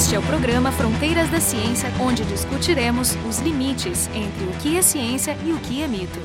Este é o programa Fronteiras da Ciência, onde discutiremos os limites entre o que é ciência e o que é mito.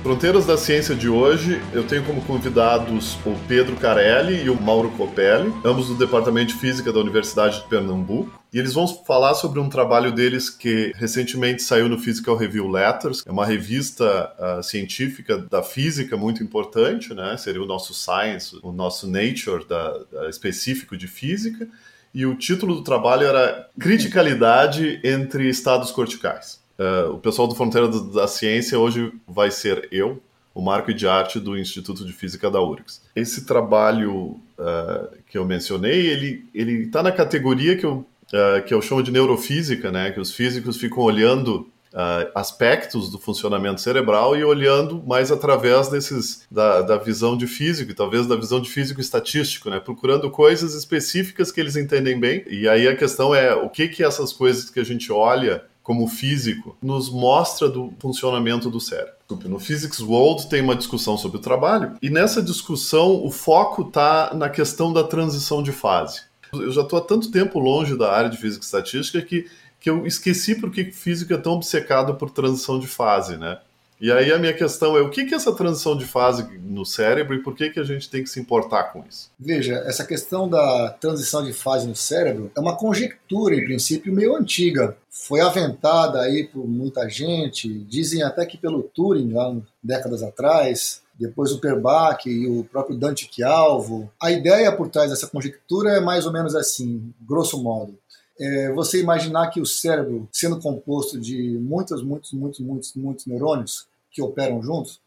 Fronteiras da Ciência de hoje, eu tenho como convidados o Pedro Carelli e o Mauro Copelli, ambos do Departamento de Física da Universidade de Pernambuco. E eles vão falar sobre um trabalho deles que recentemente saiu no Physical Review Letters, é uma revista uh, científica da física muito importante, né? Seria o nosso Science, o nosso Nature da, da específico de física. E o título do trabalho era Criticalidade entre estados corticais. Uh, o pessoal do Fronteira da Ciência hoje vai ser eu, o Marco de Arte do Instituto de Física da URGS. Esse trabalho uh, que eu mencionei, ele ele está na categoria que eu uh, que eu chamo de neurofísica, né? Que os físicos ficam olhando Uh, aspectos do funcionamento cerebral e olhando mais através desses da, da visão de físico, e talvez da visão de físico estatístico, né? procurando coisas específicas que eles entendem bem. E aí a questão é o que que essas coisas que a gente olha como físico, nos mostra do funcionamento do cérebro. No Physics World tem uma discussão sobre o trabalho, e nessa discussão o foco está na questão da transição de fase. Eu já estou há tanto tempo longe da área de física e estatística que, que eu esqueci por que física é tão obcecado por transição de fase, né? E aí a minha questão é o que, que é essa transição de fase no cérebro e por que, que a gente tem que se importar com isso? Veja, essa questão da transição de fase no cérebro é uma conjectura, em princípio, meio antiga. Foi aventada aí por muita gente, dizem até que pelo Turing, lá décadas atrás, depois o Perbach e o próprio Dante Chialvo. A ideia por trás dessa conjectura é mais ou menos assim, grosso modo. É você imaginar que o cérebro, sendo composto de muitos, muitos, muitos, muitos, muitos neurônios, que operam juntos,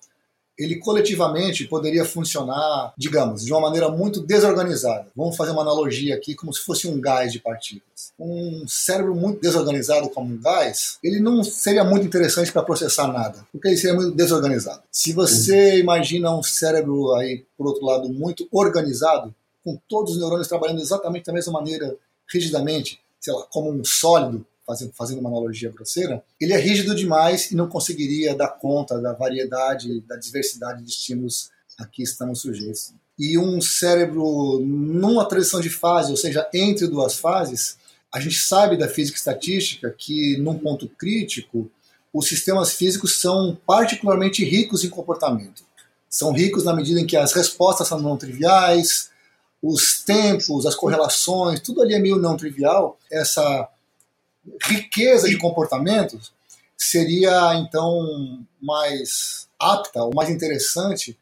ele coletivamente poderia funcionar, digamos, de uma maneira muito desorganizada. Vamos fazer uma analogia aqui como se fosse um gás de partículas. Um cérebro muito desorganizado como um gás, ele não seria muito interessante para processar nada, porque ele seria muito desorganizado. Se você uhum. imagina um cérebro aí, por outro lado, muito organizado, com todos os neurônios trabalhando exatamente da mesma maneira, rigidamente, sei lá, como um sólido, fazendo, fazendo uma analogia grosseira, ele é rígido demais e não conseguiria dar conta da variedade, da diversidade de estímulos a que estamos sujeitos. E um cérebro numa transição de fase, ou seja, entre duas fases, a gente sabe da física estatística que, num ponto crítico, os sistemas físicos são particularmente ricos em comportamento. São ricos na medida em que as respostas são não triviais, os tempos, as correlações, tudo ali é meio não trivial. Essa riqueza de comportamentos seria então mais apta ou mais interessante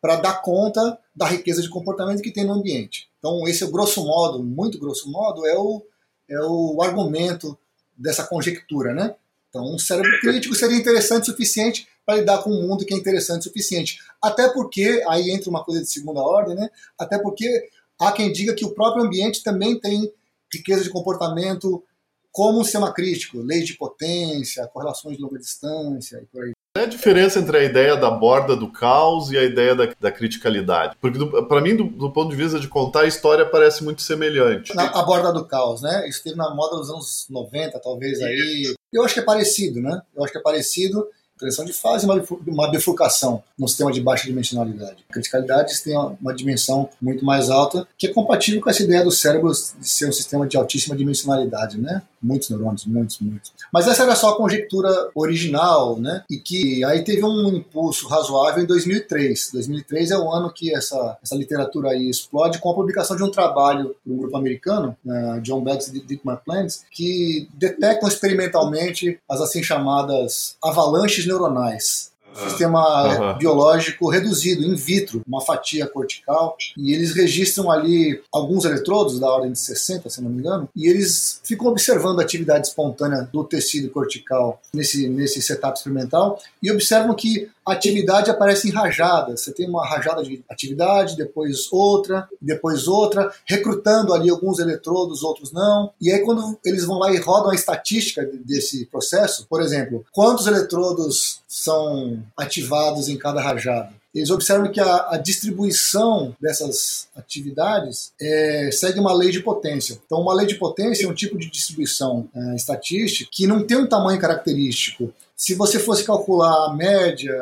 para dar conta da riqueza de comportamento que tem no ambiente. Então esse é grosso modo, muito grosso modo, é o, é o argumento dessa conjectura, né? Então um cérebro crítico seria interessante o suficiente para lidar com um mundo que é interessante o suficiente. Até porque, aí entra uma coisa de segunda ordem, né? Até porque há quem diga que o próprio ambiente também tem riqueza de comportamento como um sistema crítico, lei de potência, correlações de longa distância e por aí. Qual é a diferença entre a ideia da borda do caos e a ideia da, da criticalidade? Porque, para mim, do, do, ponto de vista de contar a história, parece muito semelhante. Na, a borda do caos, né? Isso teve na moda dos anos 90, talvez, aí. Eu acho que é parecido, né? Eu acho que é parecido transição de fase e uma bifurcação no sistema de baixa dimensionalidade. A criticalidade tem uma dimensão muito mais alta, que é compatível com essa ideia do cérebro de ser um sistema de altíssima dimensionalidade, né? Muitos neurônios, muitos, muitos. Mas essa era só a conjectura original, né? E que aí teve um impulso razoável em 2003. 2003 é o ano que essa, essa literatura aí explode com a publicação de um trabalho de um grupo americano, uh, John Beggs e Dick McClelland, que detectam experimentalmente as assim chamadas avalanches neuronais. Um sistema uhum. biológico reduzido, in vitro, uma fatia cortical, e eles registram ali alguns eletrodos da ordem de 60, se não me engano, e eles ficam observando a atividade espontânea do tecido cortical nesse, nesse setup experimental e observam que atividade aparece em rajadas. Você tem uma rajada de atividade, depois outra, depois outra, recrutando ali alguns eletrodos, outros não. E aí, quando eles vão lá e rodam a estatística desse processo, por exemplo, quantos eletrodos são ativados em cada rajada? Eles observam que a, a distribuição dessas atividades é, segue uma lei de potência. Então, uma lei de potência é um tipo de distribuição é, estatística que não tem um tamanho característico. Se você fosse calcular a média,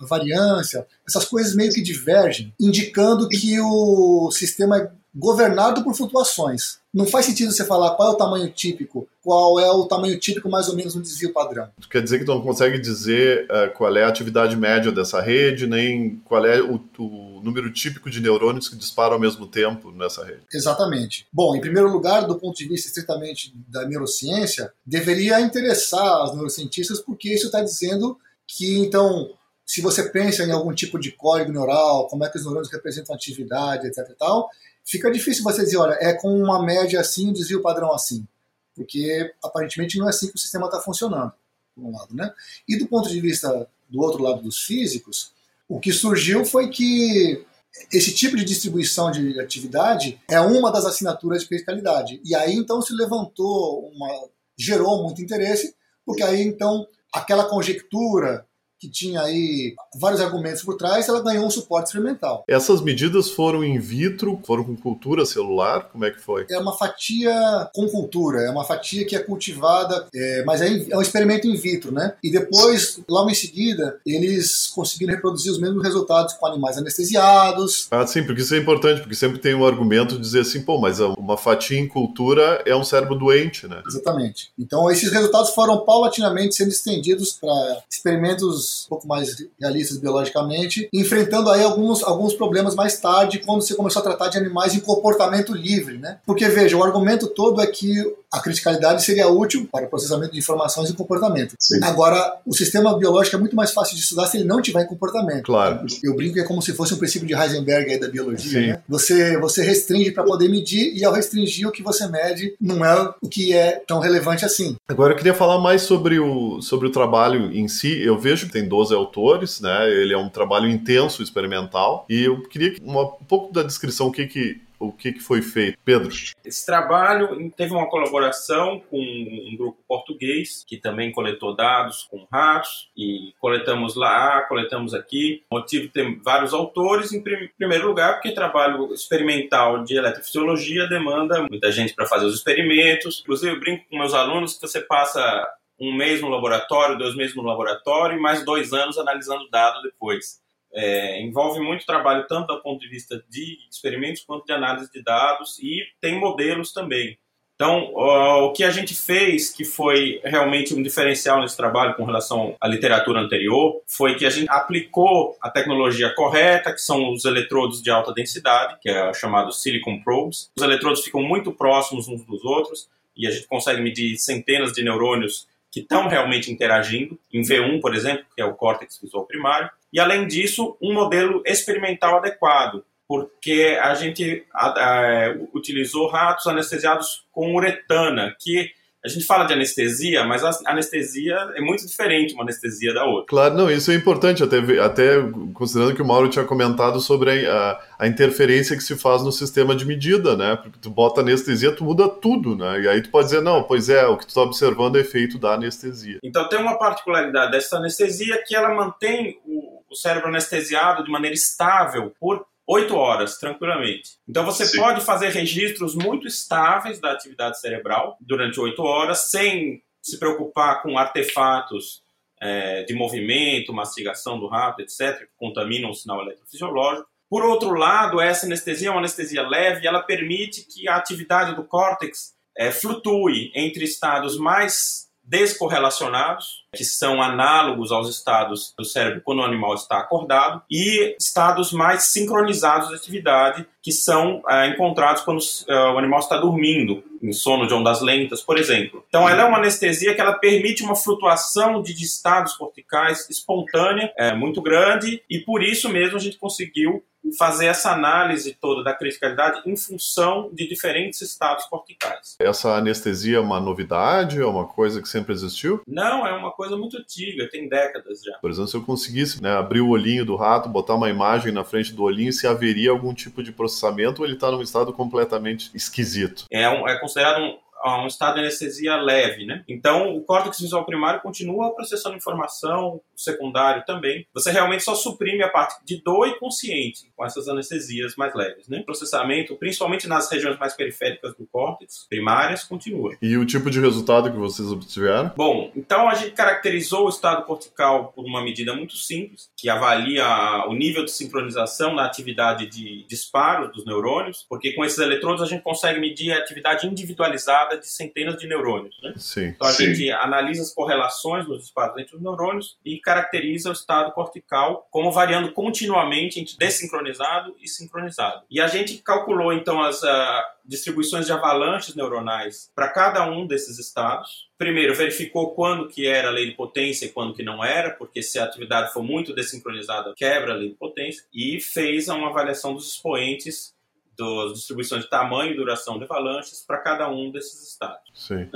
a variância, essas coisas meio que divergem, indicando que o sistema é governado por flutuações. Não faz sentido você falar qual é o tamanho típico, qual é o tamanho típico mais ou menos no desvio padrão. Quer dizer que tu não consegue dizer uh, qual é a atividade média dessa rede, nem qual é o, o, número típico de neurônios que disparam ao mesmo tempo nessa rede. Exatamente. Bom, em primeiro lugar, do ponto de vista estritamente da neurociência, deveria interessar os neurocientistas porque isso está dizendo que, então, se você pensa em algum tipo de código neural, como é que os neurônios representam atividade, etc e tal, fica difícil você dizer, olha, é com uma média assim, um desvio padrão assim. Porque aparentemente não é assim que o sistema está funcionando, por um lado. Né? E do ponto de vista do outro lado dos físicos, o que surgiu foi que esse tipo de distribuição de atividade é uma das assinaturas de criticalidade. E aí então se levantou uma. gerou muito interesse, porque aí então aquela conjectura que tinha aí vários argumentos por trás, ela ganhou um suporte experimental. Essas medidas foram in vitro, foram com cultura celular? Como é que foi? É uma fatia com cultura, é uma fatia que é cultivada, é, mas é, é, um experimento in vitro, né? E depois, logo em seguida, eles conseguiram reproduzir os mesmos resultados com animais anestesiados. Ah, sim, porque isso é importante, porque sempre tem um argumento de dizer assim, pô, mas uma fatia em cultura é um cérebro doente, né? Exatamente. Então, esses resultados foram paulatinamente sendo estendidos para experimentos um pouco mais realistas biologicamente, enfrentando aí alguns, alguns problemas mais tarde, quando você começou a tratar de animais em comportamento livre, né? Porque, veja, o argumento todo é que a criticalidade seria útil para o processamento de informações e comportamento. Sim. Agora, o sistema biológico é muito mais fácil de estudar se ele não tiver em comportamento. Claro. Eu brinco que é como se fosse um princípio de Heisenberg aí da biologia, né? Você, você restringe para poder medir e ao restringir o que você mede não é o que é tão relevante assim. Agora eu queria falar mais sobre o, sobre o trabalho em si. Eu vejo que tem 12 autores, né? Ele é um trabalho intenso, experimental. E eu queria uma, um pouco da descrição, o que, que o que, que foi feito? Pedro? Esse trabalho teve uma colaboração com um grupo português que também coletou dados com ratos e coletamos lá, coletamos aqui. O motivo tem vários autores, em primeiro lugar, porque trabalho experimental de eletrofisiologia demanda muita gente para fazer os experimentos. Inclusive, eu brinco com meus alunos que você passa um mês no laboratório, dois meses no laboratório e mais dois anos analisando dado depois. É, envolve muito trabalho tanto do ponto de vista de experimentos quanto de análise de dados e tem modelos também. Então, o que a gente fez, que foi realmente um diferencial nesse trabalho com relação à literatura anterior, foi que a gente aplicou a tecnologia correta, que são os eletrodos de alta densidade, que é chamado silicon probes. Os eletrodos ficam muito próximos uns dos outros e a gente consegue medir centenas de neurônios que estão realmente interagindo, em V1, por exemplo, que é o córtex visual primário, e além disso, um modelo experimental adequado, porque a gente a, a, utilizou ratos anestesiados com uretana, que a gente fala de anestesia, mas a anestesia é muito diferente uma anestesia da outra. Claro, não, isso é importante, até, até considerando que o Mauro tinha comentado sobre a, a interferência que se faz no sistema de medida, né? Porque tu bota anestesia, tu muda tudo, né? E aí tu pode dizer, não, pois é, o que tu está observando é efeito da anestesia. Então tem uma particularidade dessa anestesia que ela mantém o, o cérebro anestesiado de maneira estável por 8 horas, tranquilamente. Então você Sim. pode fazer registros muito estáveis da atividade cerebral durante 8 horas, sem se preocupar com artefatos é, de movimento, mastigação do rato, etc., que contaminam o sinal eletrofisiológico. Por outro lado, essa anestesia é uma anestesia leve e ela permite que a atividade do córtex é, flutue entre estados mais descorrelacionados, que são análogos aos estados do cérebro quando o animal está acordado, e estados mais sincronizados de atividade, que são é, encontrados quando uh, o animal está dormindo, em sono de ondas lentas, por exemplo. Então, ela é uma anestesia que ela permite uma flutuação de estados corticais espontânea, é, muito grande, e por isso mesmo a gente conseguiu fazer essa análise toda da criticalidade em função de diferentes estados corticais. Essa anestesia é uma novidade? É uma coisa que sempre existiu? Não, é uma coisa muito antiga, tem décadas já. Por exemplo, se eu conseguisse né, abrir o olhinho do rato, botar uma imagem na frente do olhinho, se haveria algum tipo de processamento ou ele está num estado completamente esquisito? É, um, é considerado um, um estado de anestesia leve, né? Então, o córtex visual primário continua processando informação secundário também. Você realmente só suprime a parte de dor e consciente com essas anestesias mais leves. Né? O processamento, principalmente nas regiões mais periféricas do córtex, primárias, continua. E o tipo de resultado que vocês obtiveram? Bom, então a gente caracterizou o estado cortical por uma medida muito simples, que avalia o nível de sincronização na atividade de disparo dos neurônios, porque com esses eletrodos a gente consegue medir a atividade individualizada de centenas de neurônios. Né? Sim. Então a Sim. gente analisa as correlações nos disparos entre os neurônios e caracteriza o estado cortical como variando continuamente entre desincronizado e sincronizado. E a gente calculou então as uh, distribuições de avalanches neuronais para cada um desses estados. Primeiro, verificou quando que era a lei de potência e quando que não era, porque se a atividade for muito desincronizada, quebra a lei de potência. E fez uma avaliação dos expoentes das distribuições de tamanho e duração de avalanches para cada um desses estados. Sim.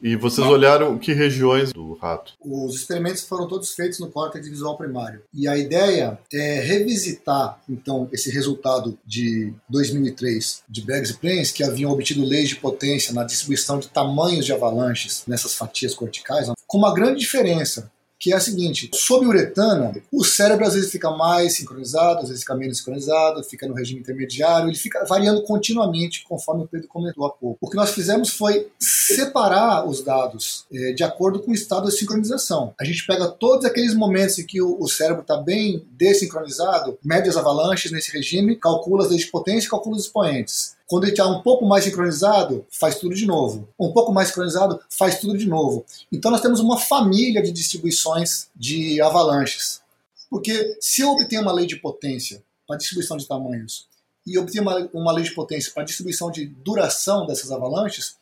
E vocês olharam que regiões do rato? Os experimentos foram todos feitos no córtex visual primário. E a ideia é revisitar, então, esse resultado de 2003 de Beggs e Plains, que haviam obtido leis de potência na distribuição de tamanhos de avalanches nessas fatias corticais, com uma grande diferença que é a seguinte: sob uretana, o cérebro às vezes fica mais sincronizado, às vezes fica menos sincronizado, fica no regime intermediário, ele fica variando continuamente, conforme o Pedro comentou há pouco. O que nós fizemos foi separar os dados é, de acordo com o estado de sincronização. A gente pega todos aqueles momentos em que o, o cérebro está bem desincronizado, mede as avalanches nesse regime, calcula as leis de potência e calcula os expoentes. Quando ele está um pouco mais sincronizado, faz tudo de novo. Um pouco mais sincronizado, faz tudo de novo. Então nós temos uma família de distribuições de avalanches. Porque se eu obtenho uma lei de potência para distribuição de tamanhos e obtenho uma, uma lei de potência para distribuição de duração dessas avalanches,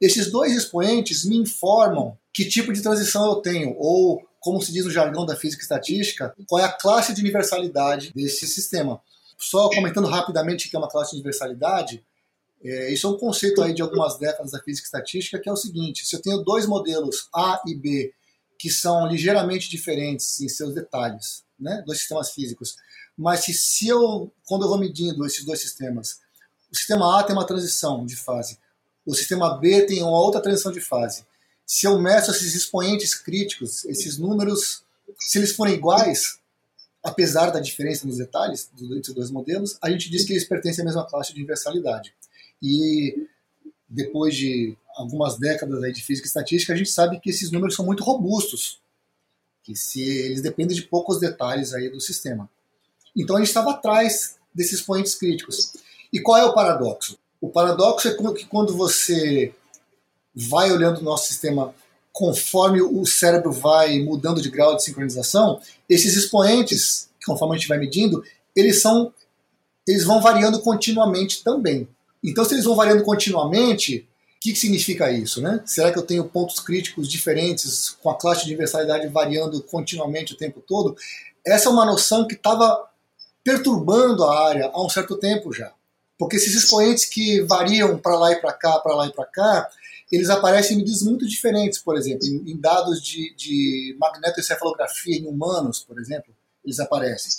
esses dois expoentes me informam que tipo de transição eu tenho, ou, como se diz no jargão da física estatística, qual é a classe de universalidade desse sistema. Só comentando rapidamente que é uma classe de universalidade, é, isso é um conceito aí de algumas décadas da física estatística, que é o seguinte: se eu tenho dois modelos A e B que são ligeiramente diferentes em seus detalhes, né, dois sistemas físicos, mas se, se eu, quando eu vou medindo esses dois sistemas, o sistema A tem uma transição de fase, o sistema B tem uma outra transição de fase. Se eu meço esses expoentes críticos, esses números, se eles forem iguais, apesar da diferença nos detalhes entre os dois modelos, a gente diz que eles pertencem à mesma classe de universalidade. E depois de algumas décadas de física e estatística, a gente sabe que esses números são muito robustos, que se eles dependem de poucos detalhes aí do sistema. Então a gente estava atrás desses expoentes críticos. E qual é o paradoxo? O paradoxo é que quando você vai olhando o nosso sistema conforme o cérebro vai mudando de grau de sincronização, esses expoentes, conforme a gente vai medindo, eles são eles vão variando continuamente também. Então, se eles vão variando continuamente, o que, que significa isso? Né? Será que eu tenho pontos críticos diferentes com a classe de universalidade variando continuamente o tempo todo? Essa é uma noção que estava perturbando a área há um certo tempo já. Porque esses expoentes que variam para lá e para cá, para lá e para cá, eles aparecem em medidas muito diferentes, por exemplo, em, em dados de, de magnetoencefalografia em humanos, por exemplo, eles aparecem.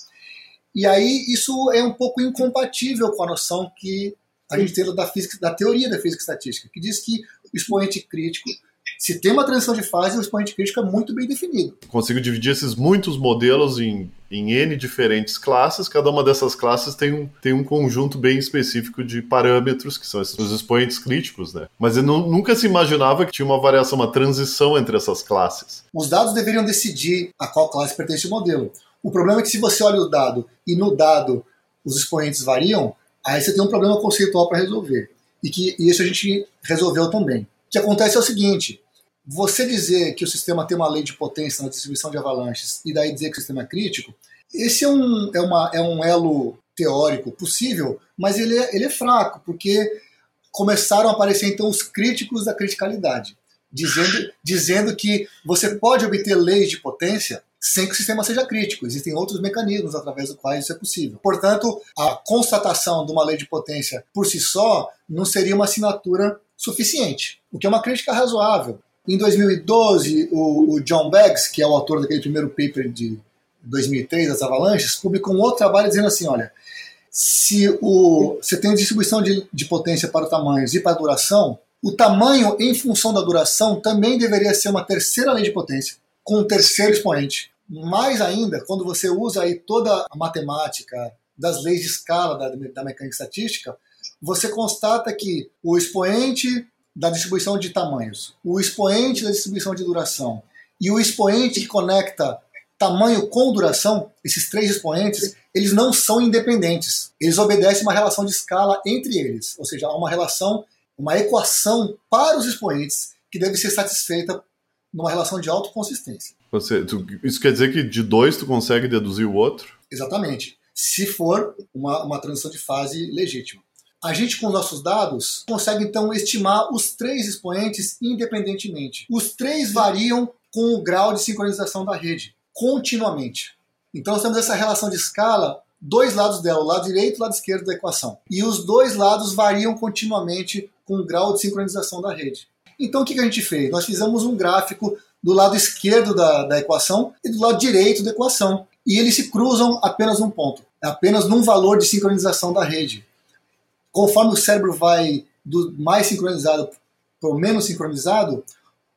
E aí isso é um pouco incompatível com a noção que a gente tem da, física, da teoria da física estatística, que diz que o expoente crítico, se tem uma transição de fase, o expoente crítico é muito bem definido. Consigo dividir esses muitos modelos em, em N diferentes classes, cada uma dessas classes tem um, tem um conjunto bem específico de parâmetros, que são esses, os expoentes críticos, né? Mas eu nunca se imaginava que tinha uma variação, uma transição entre essas classes. Os dados deveriam decidir a qual classe pertence o modelo. O problema é que se você olha o dado e no dado os expoentes variam, aí você tem um problema conceitual para resolver. E que e isso a gente resolveu também. O que acontece é o seguinte: você dizer que o sistema tem uma lei de potência na distribuição de avalanches e daí dizer que o sistema é crítico, esse é um, é uma, é um elo teórico possível, mas ele é, ele é fraco, porque começaram a aparecer então os críticos da criticalidade, dizendo, dizendo que você pode obter leis de potência sem que o sistema seja crítico. Existem outros mecanismos através dos quais isso é possível. Portanto, a constatação de uma lei de potência por si só não seria uma assinatura suficiente, o que é uma crítica razoável. Em 2012, o, o John Beggs, que é o autor daquele primeiro paper de 2003 das avalanches, publicou um outro trabalho dizendo assim, olha, se o, você tem distribuição de, de potência para tamanhos e para duração, o tamanho em função da duração também deveria ser uma terceira lei de potência com um terceiro expoente. Mais ainda, quando você usa aí toda a matemática das leis de escala da, da mecânica estatística, você constata que o expoente da distribuição de tamanhos, o expoente da distribuição de duração e o expoente que conecta tamanho com duração, esses três expoentes, eles não são independentes. Eles obedecem uma relação de escala entre eles, ou seja, há uma relação, uma equação para os expoentes que deve ser satisfeita numa relação de autoconsistência. Você, tu, isso quer dizer que de dois tu consegue deduzir o outro? Exatamente. Se for uma, uma transição de fase legítima. A gente, com nossos dados, consegue então estimar os três expoentes independentemente. Os três variam com o grau de sincronização da rede, continuamente. Então, nós temos essa relação de escala, dois lados dela, o lado direito e o lado esquerdo da equação. E os dois lados variam continuamente com o grau de sincronização da rede. Então, o que a gente fez? Nós fizemos um gráfico do lado esquerdo da, da equação e do lado direito da equação. E eles se cruzam apenas num ponto, apenas num valor de sincronização da rede conforme o cérebro vai do mais sincronizado para o menos sincronizado,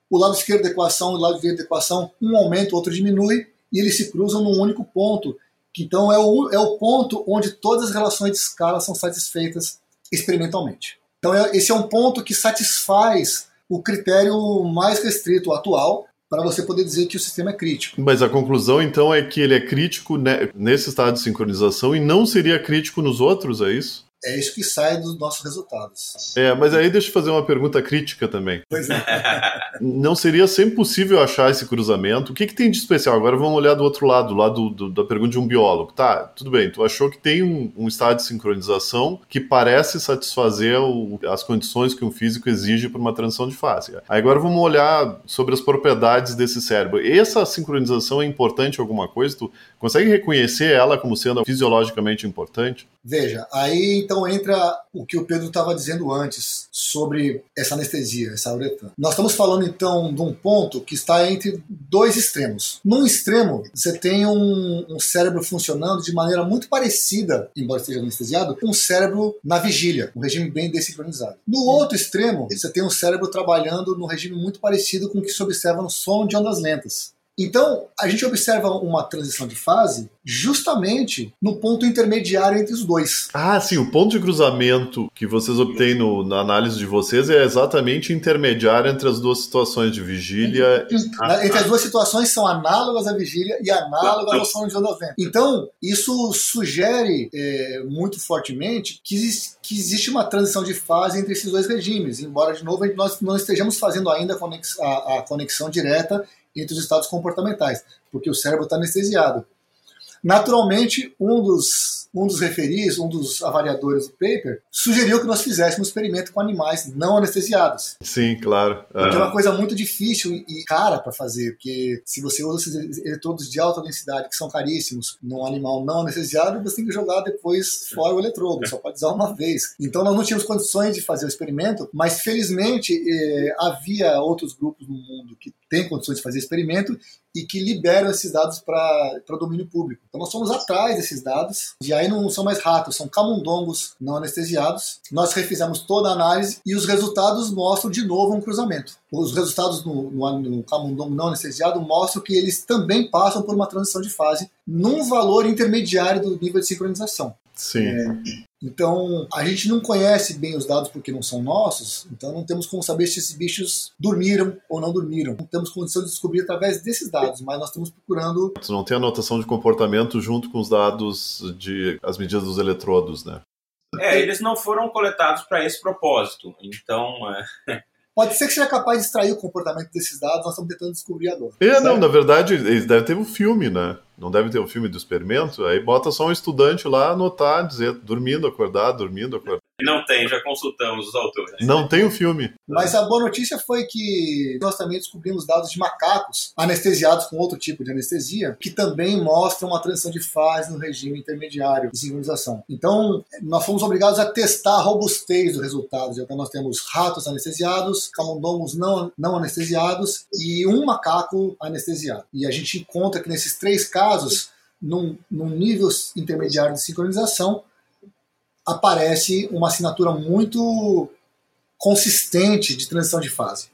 o lado esquerdo da equação e o lado direito da equação, um aumenta, o outro diminui, e eles se cruzam num único ponto, então é o, é o ponto onde todas as relações de escala são satisfeitas experimentalmente. Então é, esse é um ponto que satisfaz o critério mais restrito atual para você poder dizer que o sistema é crítico. Mas a conclusão então é que ele é crítico nesse estado de sincronização e não seria crítico nos outros, é isso? É isso que sai dos nossos resultados. É, mas aí deixa eu fazer uma pergunta crítica também. Pois é. Não seria sempre possível achar esse cruzamento? O que, que tem de especial? Agora vamos olhar do outro lado, do lado do, da pergunta de um biólogo. Tá, tudo bem, tu achou que tem um, um estado de sincronização que parece satisfazer o, as condições que um físico exige para uma transição de fase. Aí agora vamos olhar sobre as propriedades desse cérebro. Essa sincronização é importante em alguma coisa? Tu consegue reconhecer ela como sendo fisiologicamente importante? Veja, aí então entra o que o Pedro estava dizendo antes sobre essa anestesia, essa uretana. Nós estamos falando então de um ponto que está entre dois extremos. Num extremo, você tem um, um cérebro funcionando de maneira muito parecida, embora esteja anestesiado, com um cérebro na vigília, um regime bem desincronizado. No outro extremo, você tem um cérebro trabalhando num regime muito parecido com o que se observa no som de ondas lentas. Então, a gente observa uma transição de fase justamente no ponto intermediário entre os dois. Ah, sim, o ponto de cruzamento que vocês obtêm no, na análise de vocês é exatamente intermediário entre as duas situações de vigília. Ah, entre as duas situações são análogas à vigília e análogas ao som de onda vento. Então, isso sugere é, muito fortemente que, que existe uma transição de fase entre esses dois regimes, embora, de novo, nós não estejamos fazendo ainda a a, a conexão direta entre os estados comportamentais, porque o cérebro está anestesiado. Naturalmente, um dos, um dos referis, um dos avaliadores do paper, sugeriu que nós fizéssemos um experimento com animais não anestesiados. Sim, claro. Uhum. é uma coisa muito difícil e cara para fazer, porque se você usa esses eletrodos de alta densidade, que são caríssimos, num animal não anestesiado, você tem que jogar depois fora o eletrodo, só pode usar uma vez. Então nós não tínhamos condições de fazer o experimento, mas felizmente eh, havia outros grupos no mundo que têm condições de fazer experimento e que liberam esses dados para domínio público. Então nós fomos atrás desses dados, e aí não são mais ratos, são camundongos não anestesiados. Nós refizemos toda a análise e os resultados mostram de novo um cruzamento. Os resultados no, no, no camundongo não anestesiado mostram que eles também passam por uma transição de fase num valor intermediário do nível de sincronização. Sim. É, então, a gente não conhece bem os dados porque não são nossos, então não temos como saber se esses bichos dormiram ou não dormiram. Não temos condição de descobrir através desses dados, mas nós estamos procurando. Você não tem anotação de comportamento junto com os dados de as medidas dos eletrodos, né? É, eles não foram coletados para esse propósito. Então, é... Pode ser que seja capaz de extrair o comportamento desses dados, nós estamos tentando descobrir agora. É, não, na verdade, eles devem ter um filme, né? Não deve ter um filme do experimento, aí bota só um estudante lá anotar, dizer dormindo, acordar, dormindo, acordar. Não tem, já consultamos os autores. Não tem o um filme. Mas a boa notícia foi que nós também descobrimos dados de macacos anestesiados com outro tipo de anestesia, que também mostram uma transição de fase no regime intermediário de sincronização. Então, nós fomos obrigados a testar a robustez dos resultados. Então, nós temos ratos anestesiados, camundongos não, não anestesiados e um macaco anestesiado. E a gente encontra que nesses três casos, num, num nível intermediário de sincronização, aparece uma assinatura muito consistente de transição de fase.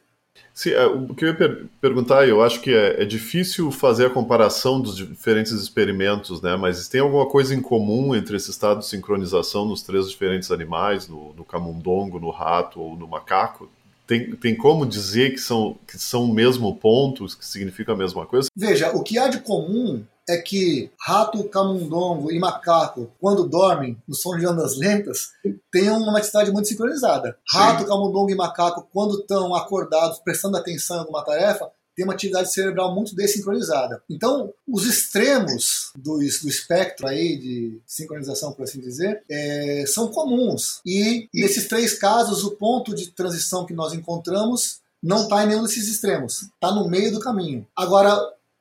Sim, é, o que eu ia per perguntar, eu acho que é, é, difícil fazer a comparação dos diferentes experimentos, né? Mas tem alguma coisa em comum entre esse estado de sincronização nos três diferentes animais, no, no camundongo, no rato ou no macaco? Tem, tem como dizer que são, que são o mesmo ponto, que significa a mesma coisa? Veja, o que há de comum é que rato, camundongo e macaco, quando dormem no som de ondas lentas, têm uma atividade muito sincronizada. Rato, Sim. camundongo e macaco, quando estão acordados, prestando atenção em alguma tarefa, tem uma atividade cerebral muito desincronizada. Então, os extremos do, do espectro aí de sincronização, por assim dizer, é, são comuns. E nesses três casos, o ponto de transição que nós encontramos não está em nenhum desses extremos, está no meio do caminho. Agora,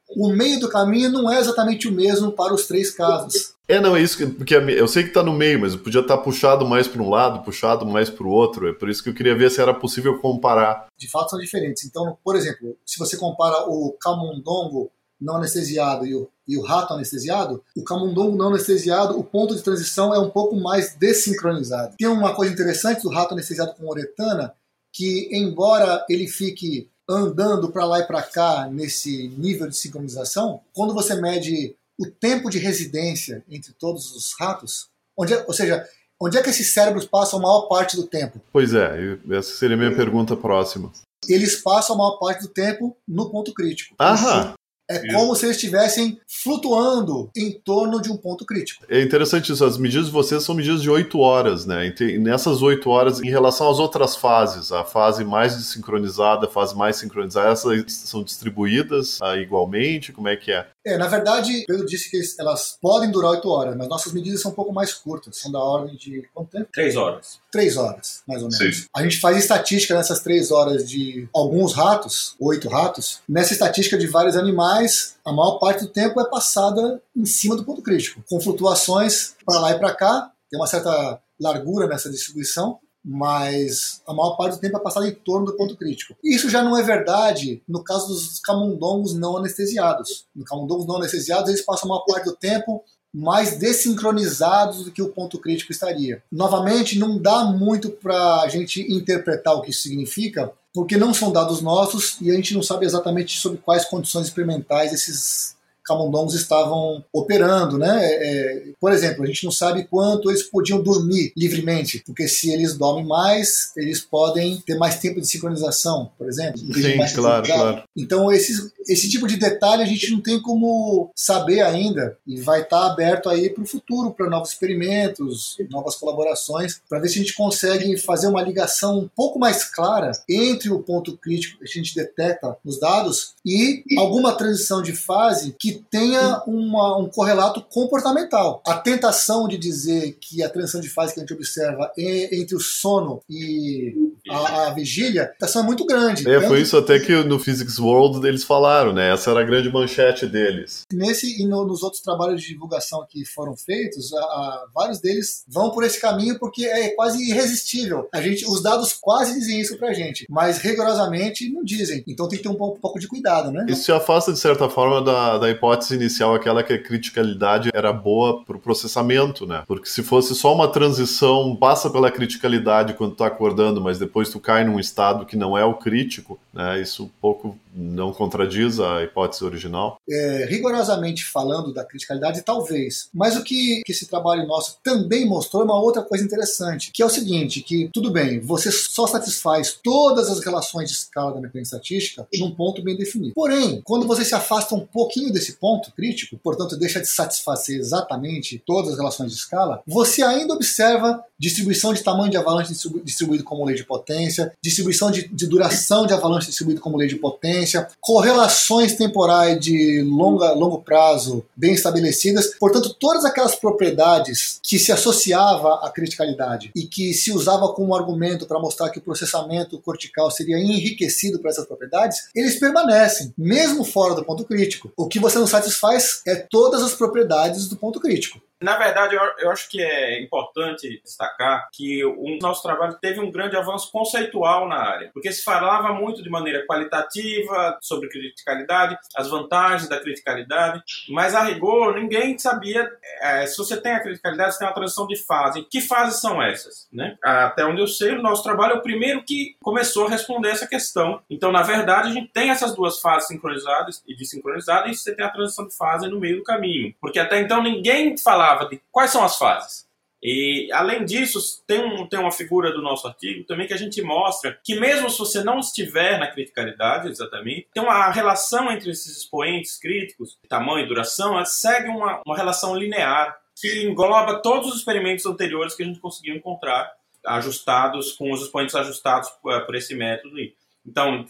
o meio do caminho não é exatamente o mesmo para os três casos. É, não, é isso, que, porque eu sei que está no meio, mas podia estar tá puxado mais para um lado, puxado mais para o outro, é por isso que eu queria ver se era possível comparar. De fato são diferentes. Então, por exemplo, se você compara o camundongo não anestesiado e o, e o rato anestesiado, o camundongo não anestesiado, o ponto de transição é um pouco mais desincronizado. Tem uma coisa interessante do rato anestesiado com uretana, que embora ele fique andando para lá e para cá nesse nível de sincronização, quando você mede o tempo de residência entre todos os ratos, onde é, ou seja, onde é que esses cérebros passam a maior parte do tempo? Pois é, essa seria a minha pergunta próxima. Eles passam a maior parte do tempo no ponto crítico. Aham. É isso. como se eles estivessem flutuando em torno de um ponto crítico. É interessante isso, as medidas de vocês são medidas de 8 horas, né? E nessas 8 horas, em relação às outras fases, a fase mais desincronizada, a fase mais sincronizada, essas são distribuídas ah, igualmente? Como é que é? É, na verdade, Pedro disse que elas podem durar 8 horas, mas nossas medidas são um pouco mais curtas, são da ordem de quanto tempo? 3 horas. 3 horas, mais ou menos. Sim. A gente faz estatística nessas 3 horas de alguns ratos, 8 ratos. Nessa estatística de vários animais, a maior parte do tempo é passada em cima do ponto crítico, com flutuações para lá e para cá, tem uma certa largura nessa distribuição, mas a maior parte do tempo é passada em torno do ponto crítico. Isso já não é verdade no caso dos camundongos não anestesiados. No camundongos não anestesiados, eles passam a maior parte do tempo mais desincronizados do que o ponto crítico estaria. Novamente, não dá muito para a gente interpretar o que isso significa, porque não são dados nossos e a gente não sabe exatamente sobre quais condições experimentais esses camundongos estavam operando, né? É, é, por exemplo, a gente não sabe quanto eles podiam dormir livremente, porque se eles dormem mais, eles podem ter mais tempo de sincronização, por exemplo. Sim, claro, claro. Então, esse, esse tipo de detalhe a gente não tem como saber ainda e vai estar aberto aí para o futuro, para novos experimentos, novas colaborações, para ver se a gente consegue fazer uma ligação um pouco mais clara entre o ponto crítico que a gente detecta nos dados e alguma transição de fase que tenha uma, um correlato comportamental. A tentação de dizer que a transição de fase que a gente observa é entre o sono e a, a vigília, a tentação é muito grande. É, foi isso até que no Physics World eles falaram, né? Essa era a grande manchete deles. Nesse e no, nos outros trabalhos de divulgação que foram feitos, a, a, vários deles vão por esse caminho porque é quase irresistível. A gente, os dados quase dizem isso pra gente, mas rigorosamente não dizem. Então tem que ter um pouco, um pouco de cuidado, né? Isso se afasta de certa forma da, da hipótese hipótese inicial, aquela que a criticalidade era boa para o processamento, né? Porque se fosse só uma transição, passa pela criticalidade quando tu tá acordando, mas depois tu cai num estado que não é o crítico, né? Isso um pouco não contradiz a hipótese original? É, rigorosamente falando da criticalidade, talvez. Mas o que, que esse trabalho nosso também mostrou é uma outra coisa interessante, que é o seguinte, que tudo bem, você só satisfaz todas as relações de escala da mecânica estatística num ponto bem definido. Porém, quando você se afasta um pouquinho desse ponto crítico, portanto deixa de satisfazer exatamente todas as relações de escala, você ainda observa distribuição de tamanho de avalanche distribuído como lei de potência, distribuição de, de duração de avalanche distribuído como lei de potência, correlações temporais de longa, longo prazo bem estabelecidas. Portanto, todas aquelas propriedades que se associava à criticalidade e que se usava como argumento para mostrar que o processamento cortical seria enriquecido por essas propriedades, eles permanecem, mesmo fora do ponto crítico. O que você não satisfaz é todas as propriedades do ponto crítico. Na verdade, eu, acho que é importante destacar que o nosso trabalho teve um grande avanço conceitual na área, porque se falava muito de maneira qualitativa sobre criticalidade, as vantagens da criticalidade, mas a rigor ninguém sabia é, se você tem a criticalidade, você tem uma transição de fase. Que fases são essas? Né? Até onde eu sei, o nosso trabalho é o primeiro que começou a responder essa questão. Então, na verdade, a gente tem essas duas fases sincronizadas e desincronizadas, e você tem a transição de fase no meio do caminho. Porque até então ninguém falava de quais são as fases. E, além disso, tem, um, tem uma figura do nosso artigo também que a gente mostra que, mesmo se você não estiver na criticalidade exatamente, tem uma relação entre esses expoentes críticos, tamanho e duração, segue uma, uma relação linear que engloba todos os experimentos anteriores que a gente conseguiu encontrar, ajustados, com os expoentes ajustados por, por esse método. Então,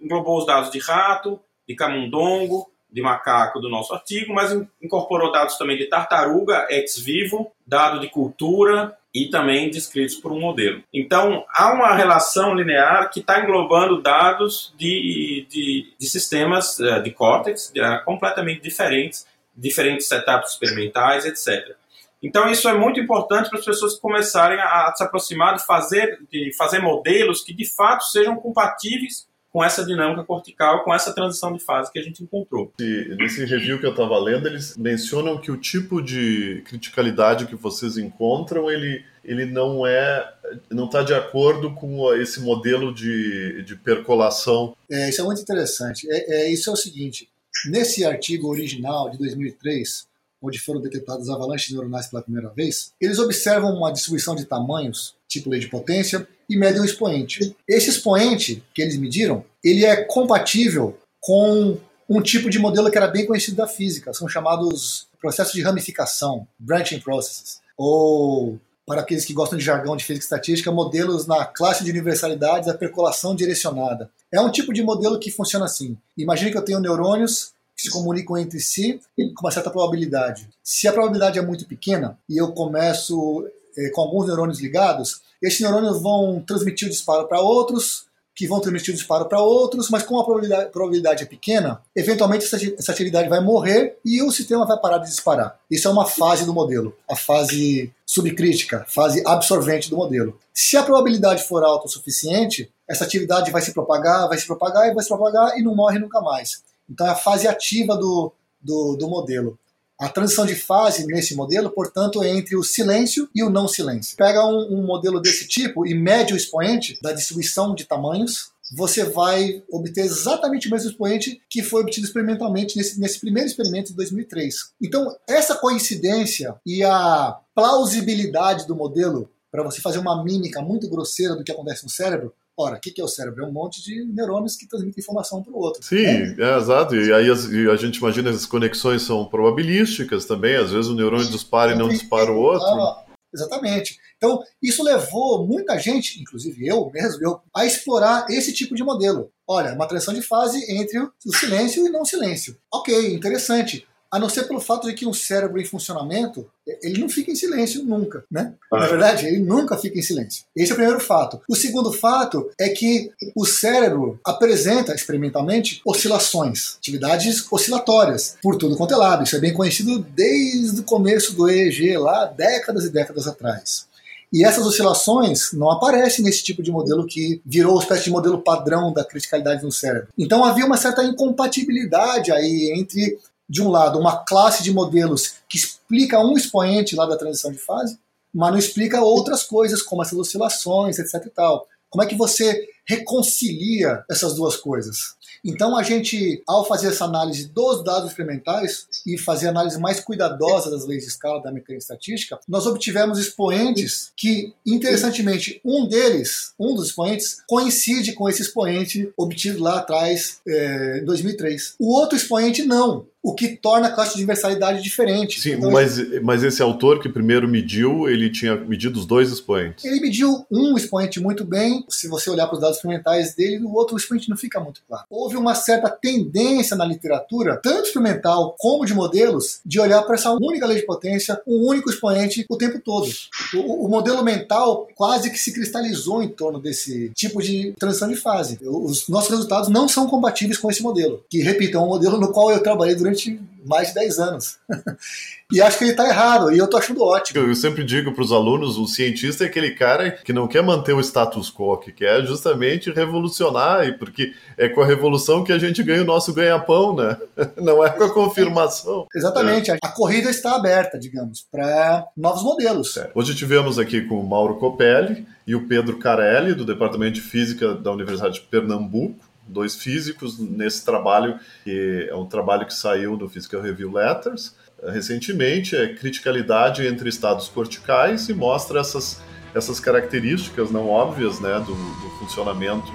englobou os dados de rato, de camundongo, de macaco do nosso artigo, mas incorporou dados também de tartaruga ex vivo, dado de cultura e também descritos por um modelo. Então, há uma relação linear que está englobando dados de, de, de, sistemas eh, de córtex eh, completamente diferentes, diferentes setups experimentais, etc. Então, isso é muito importante para as pessoas começarem a se aproximar de fazer, de fazer modelos que de fato sejam compatíveis com essa dinâmica cortical, com essa transição de fase que a gente encontrou. E nesse review que eu estava lendo, eles mencionam que o tipo de criticalidade que vocês encontram, ele, ele não é, não está de acordo com esse modelo de, de percolação. É, isso é muito interessante. É, é, isso é o seguinte, nesse artigo original de 2003, onde foram detectadas avalanches neuronais pela primeira vez, eles observam uma distribuição de tamanhos, tipo lei de potência, e medem um expoente. Esse expoente que eles mediram, ele é compatível com um tipo de modelo que era bem conhecido da física, são chamados processos de ramificação, branching processes, ou para aqueles que gostam de jargão de física estatística, modelos na classe de universalidades da percolação direcionada. É um tipo de modelo que funciona assim. Imagine que eu tenho neurônios que se comunicam entre si com uma certa probabilidade. Se a probabilidade é muito pequena e eu começo eh, com alguns neurônios ligados, esses neurônios vão transmitir o disparo para outros, que vão transmitir o disparo para outros, mas como a probabilidade, probabilidade, é pequena, eventualmente essa, essa atividade vai morrer e o sistema vai parar de disparar. Isso é uma fase do modelo, a fase subcrítica, fase absorvente do modelo. Se a probabilidade for alta o suficiente, essa atividade vai se propagar, vai se propagar e vai se propagar e não morre nunca mais. Então é a fase ativa do, do, do modelo. A transição de fase nesse modelo, portanto, é entre o silêncio e o não silêncio. Pega um, um modelo desse tipo e mede o expoente da distribuição de tamanhos, você vai obter exatamente o mesmo expoente que foi obtido experimentalmente nesse, nesse primeiro experimento de 2003. Então, essa coincidência e a plausibilidade do modelo para você fazer uma mímica muito grosseira do que acontece no cérebro Ora, o que é o cérebro? É um monte de neurônios que transmitem informação para o outro. Sim, é. é exato. E aí a gente imagina as conexões são probabilísticas também. Às vezes o neurônio dispara e não dispara o outro. Ah, exatamente. Então, isso levou muita gente, inclusive eu mesmo, eu, a explorar esse tipo de modelo. Olha, uma transição de fase entre o silêncio e não silêncio. Ok, interessante a não ser pelo fato de que um cérebro em funcionamento, ele não fica em silêncio nunca, né? Na verdade, ele nunca fica em silêncio. Esse é o primeiro fato. O segundo fato é que o cérebro apresenta, experimentalmente, oscilações, atividades oscilatórias, por tudo quanto é lado. Isso é bem conhecido desde o começo do EEG, lá décadas e décadas atrás. E essas oscilações não aparecem nesse tipo de modelo que virou uma espécie de modelo padrão da criticalidade no cérebro. Então havia uma certa incompatibilidade aí entre de um lado, uma classe de modelos que explica um expoente lá da transição de fase, mas não explica outras coisas, como essas oscilações, etc. E tal. Como é que você reconcilia essas duas coisas? Então a gente, ao fazer essa análise dos dados experimentais e fazer a análise mais cuidadosa das leis de escala da mecânica estatística, nós obtivemos expoentes que, interessantemente, um deles, um dos expoentes, coincide com esse expoente obtido lá atrás, é, em 2003. O outro expoente não o que torna a classe de universalidade diferente. Sim, então, mas, mas esse autor que primeiro mediu, ele tinha medido os dois expoentes. Ele mediu um expoente muito bem, se você olhar para os dados experimentais dele, o outro expoente não fica muito claro. Houve uma certa tendência na literatura, tanto experimental como de modelos, de olhar para essa única lei de potência, um único expoente o tempo todo. O, o modelo mental quase que se cristalizou em torno desse tipo de transição de fase. Os nossos resultados não são compatíveis com esse modelo, que, repito, é um modelo no qual eu trabalhei durante mais de 10 anos. E acho que ele está errado, e eu tô achando ótimo. Eu sempre digo para os alunos, o cientista é aquele cara que não quer manter o status quo, que quer justamente revolucionar, e porque é com a revolução que a gente ganha o nosso ganha-pão, né? Não é com a confirmação. Exatamente, é. a corrida está aberta, digamos, para novos modelos. É. Hoje tivemos aqui com o Mauro Copelli e o Pedro Carelli, do Departamento de Física da Universidade de Pernambuco, dois físicos nesse trabalho, que é um trabalho que saiu no Physical Review Letters recentemente, é criticalidade entre estados corticais e mostra essas, essas características não óbvias né, do, do funcionamento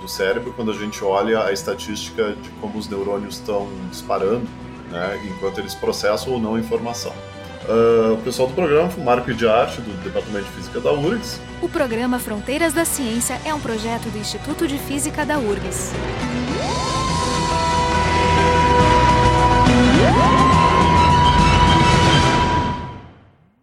do cérebro quando a gente olha a estatística de como os neurônios estão disparando né, enquanto eles processam ou não a informação. Uh, o pessoal do programa foi Marco de Arte, do Departamento de Física da URGS. O programa Fronteiras da Ciência é um projeto do Instituto de Física da URGS.